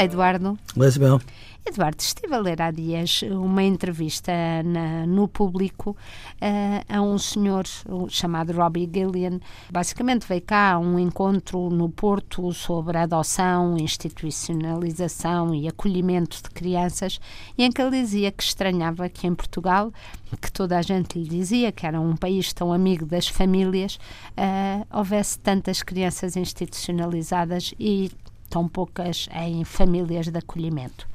Olá, Eduardo. Olá, Isabel. Eduardo, estive a ler há dias uma entrevista na, no público uh, a um senhor chamado Robbie Gillian. Basicamente veio cá a um encontro no Porto sobre adoção, institucionalização e acolhimento de crianças e em que ele dizia que estranhava que em Portugal, que toda a gente lhe dizia que era um país tão amigo das famílias, uh, houvesse tantas crianças institucionalizadas e tão poucas em famílias de acolhimento.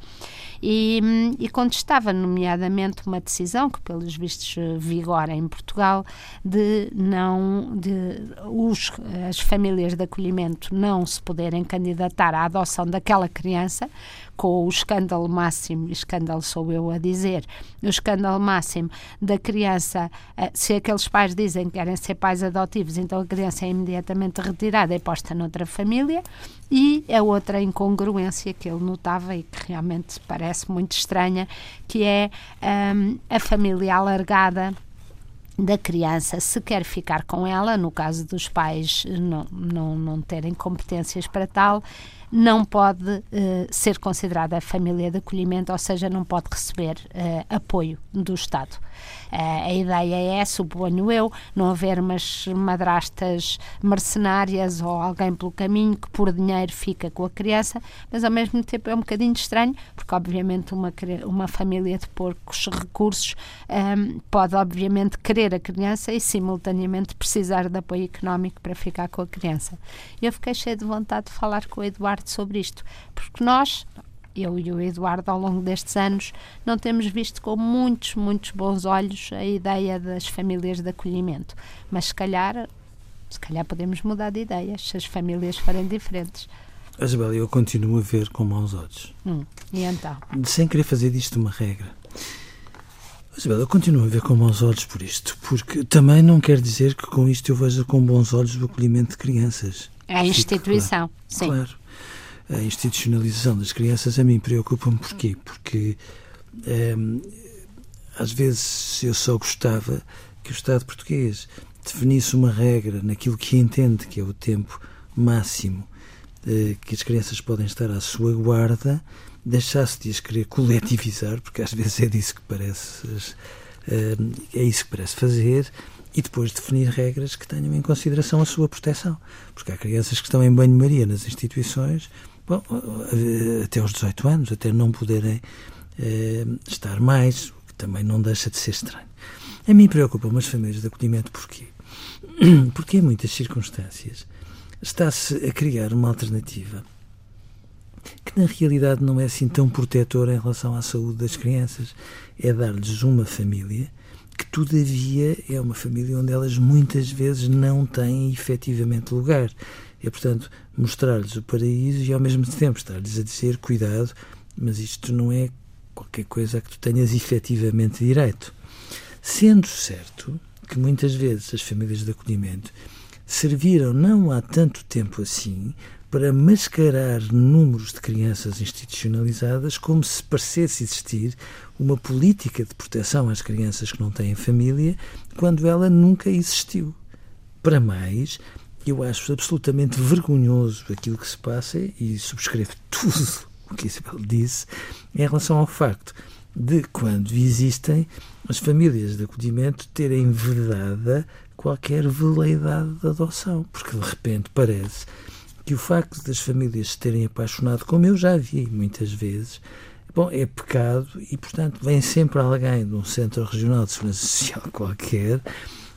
E, e contestava, nomeadamente, uma decisão que, pelos vistos, vigora em Portugal, de não de os, as famílias de acolhimento não se poderem candidatar à adoção daquela criança, com o escândalo máximo, escândalo sou eu a dizer, o escândalo máximo da criança, eh, se aqueles pais dizem que querem ser pais adotivos, então a criança é imediatamente retirada e posta noutra família, e a outra incongruência que ele notava e que realmente parece muito estranha, que é um, a família alargada da criança se quer ficar com ela, no caso dos pais não, não, não terem competências para tal, não pode uh, ser considerada família de acolhimento, ou seja, não pode receber uh, apoio do Estado. Uh, a ideia é, suponho eu, não haver umas madrastas mercenárias ou alguém pelo caminho que por dinheiro fica com a criança, mas ao mesmo tempo é um bocadinho estranho, porque obviamente uma, uma família de poucos recursos um, ehm, pode obviamente querer a criança e simultaneamente precisar de apoio económico para ficar com a criança. Eu fiquei cheia de vontade de falar com o Eduardo sobre isto, porque nós, eu e o Eduardo, ao longo destes anos, não temos visto com muitos, muitos bons olhos a ideia das famílias de acolhimento. Mas se calhar, se calhar podemos mudar de ideias se as famílias forem diferentes. Isabel, eu continuo a ver com maus olhos. Hum, e então? Sem querer fazer disto uma regra. Isabel, eu continuo a ver com maus olhos por isto, porque também não quer dizer que com isto eu veja com bons olhos o acolhimento de crianças. É a instituição, claro. sim. Claro a institucionalização das crianças a mim preocupa-me porquê? Porque ehm, às vezes eu só gostava que o Estado português definisse uma regra naquilo que entende que é o tempo máximo eh, que as crianças podem estar à sua guarda, deixasse de as querer coletivizar, porque às vezes é disso que parece, eh, é isso que parece fazer, e depois definir regras que tenham em consideração a sua proteção. Porque há crianças que estão em banho-maria nas instituições bom, até aos 18 anos, até não poderem eh, estar mais, o que também não deixa de ser estranho. A mim preocupa as famílias de acolhimento porquê? Porque em muitas circunstâncias está-se a criar uma alternativa que na realidade não é assim tão protetora em relação à saúde das crianças. É dar-lhes uma família que, todavia, é uma família onde elas muitas vezes não têm efetivamente lugar. É, portanto, mostrar-lhes o paraíso e ao mesmo tempo estar-lhes a dizer: cuidado, mas isto não é qualquer coisa a que tu tenhas efetivamente direito. Sendo certo que muitas vezes as famílias de acolhimento serviram não há tanto tempo assim para mascarar números de crianças institucionalizadas como se parecesse existir uma política de proteção às crianças que não têm família, quando ela nunca existiu. Para mais, eu acho absolutamente vergonhoso aquilo que se passa e subscrevo tudo o que Isabel disse em relação ao facto de quando existem as famílias de acolhimento terem vedada qualquer veleidade de adoção, porque de repente parece que o facto das famílias se terem apaixonado, como eu já vi muitas vezes, bom, é pecado e, portanto, vem sempre alguém de um centro regional de segurança social qualquer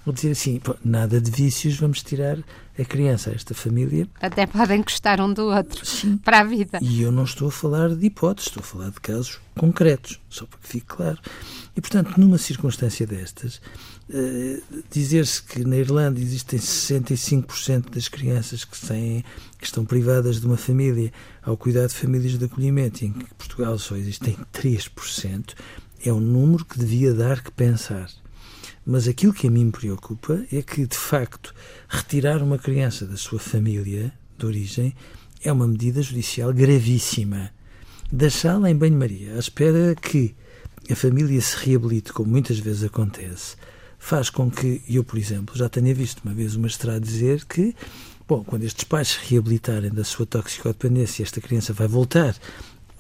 ou dizer assim, nada de vícios, vamos tirar a criança, esta família. Até podem gostar um do outro Sim. para a vida. E eu não estou a falar de hipóteses, estou a falar de casos concretos, só para que fique claro. E, portanto, numa circunstância destas, uh, dizer-se que na Irlanda existem 65% das crianças que, têm, que estão privadas de uma família ao cuidado de famílias de acolhimento, e em que Portugal só existem 3%, é um número que devia dar que pensar. Mas aquilo que a mim me preocupa é que, de facto, retirar uma criança da sua família de origem é uma medida judicial gravíssima. Deixá-la em banho-maria à espera que a família se reabilite, como muitas vezes acontece, faz com que eu, por exemplo, já tenha visto uma vez uma estrada dizer que, bom, quando estes pais se reabilitarem da sua toxicodependência, esta criança vai voltar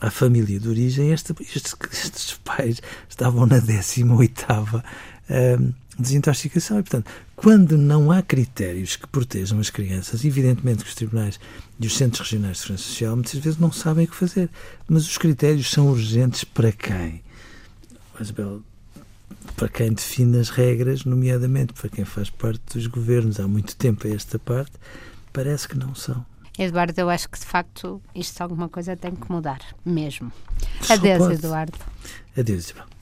à família de origem, este, estes, estes pais estavam na 18 um, desintoxicação. E, portanto, quando não há critérios que protejam as crianças, evidentemente que os tribunais e os centros regionais de segurança social muitas vezes não sabem o que fazer. Mas os critérios são urgentes para quem? Isabel, para quem define as regras, nomeadamente para quem faz parte dos governos há muito tempo a esta parte, parece que não são. Eduardo, eu acho que de facto isto alguma coisa tem que mudar, mesmo. Adeus, Eduardo. Adeus, Isabel.